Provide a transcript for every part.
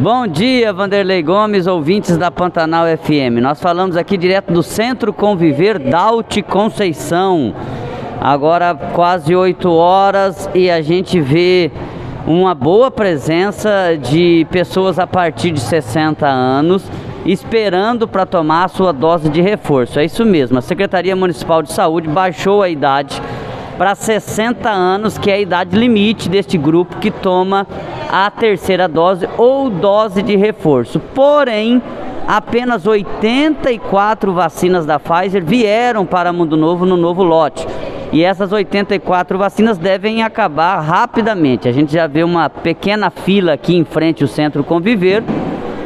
Bom dia, Vanderlei Gomes, ouvintes da Pantanal FM. Nós falamos aqui direto do Centro Conviver Daute Conceição. Agora quase 8 horas e a gente vê uma boa presença de pessoas a partir de 60 anos esperando para tomar a sua dose de reforço. É isso mesmo, a Secretaria Municipal de Saúde baixou a idade para 60 anos, que é a idade limite deste grupo que toma a terceira dose ou dose de reforço. Porém, apenas 84 vacinas da Pfizer vieram para Mundo Novo no novo lote. E essas 84 vacinas devem acabar rapidamente. A gente já vê uma pequena fila aqui em frente ao Centro Conviver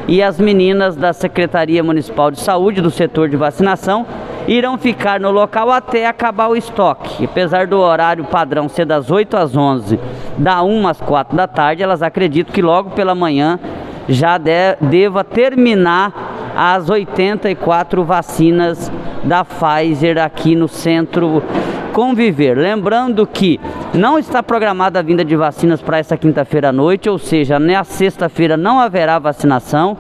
e as meninas da Secretaria Municipal de Saúde do setor de vacinação irão ficar no local até acabar o estoque. Apesar do horário padrão ser das 8 às 11, da 1 às 4 da tarde, elas acreditam que logo pela manhã já de, deva terminar as 84 vacinas da Pfizer aqui no centro conviver. Lembrando que não está programada a vinda de vacinas para essa quinta-feira à noite, ou seja, na sexta-feira não haverá vacinação.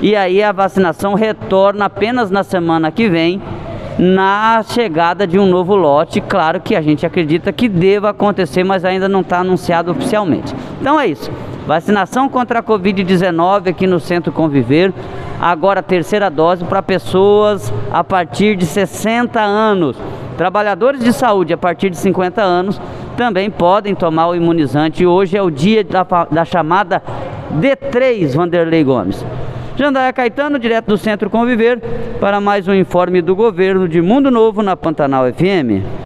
E aí a vacinação retorna apenas na semana que vem na chegada de um novo lote. Claro que a gente acredita que deva acontecer, mas ainda não está anunciado oficialmente. Então é isso. Vacinação contra a Covid-19 aqui no Centro Conviver. Agora terceira dose para pessoas a partir de 60 anos. Trabalhadores de saúde a partir de 50 anos também podem tomar o imunizante. Hoje é o dia da, da chamada D3, Vanderlei Gomes. Jandaia Caetano, direto do Centro Conviver, para mais um informe do governo de Mundo Novo na Pantanal FM.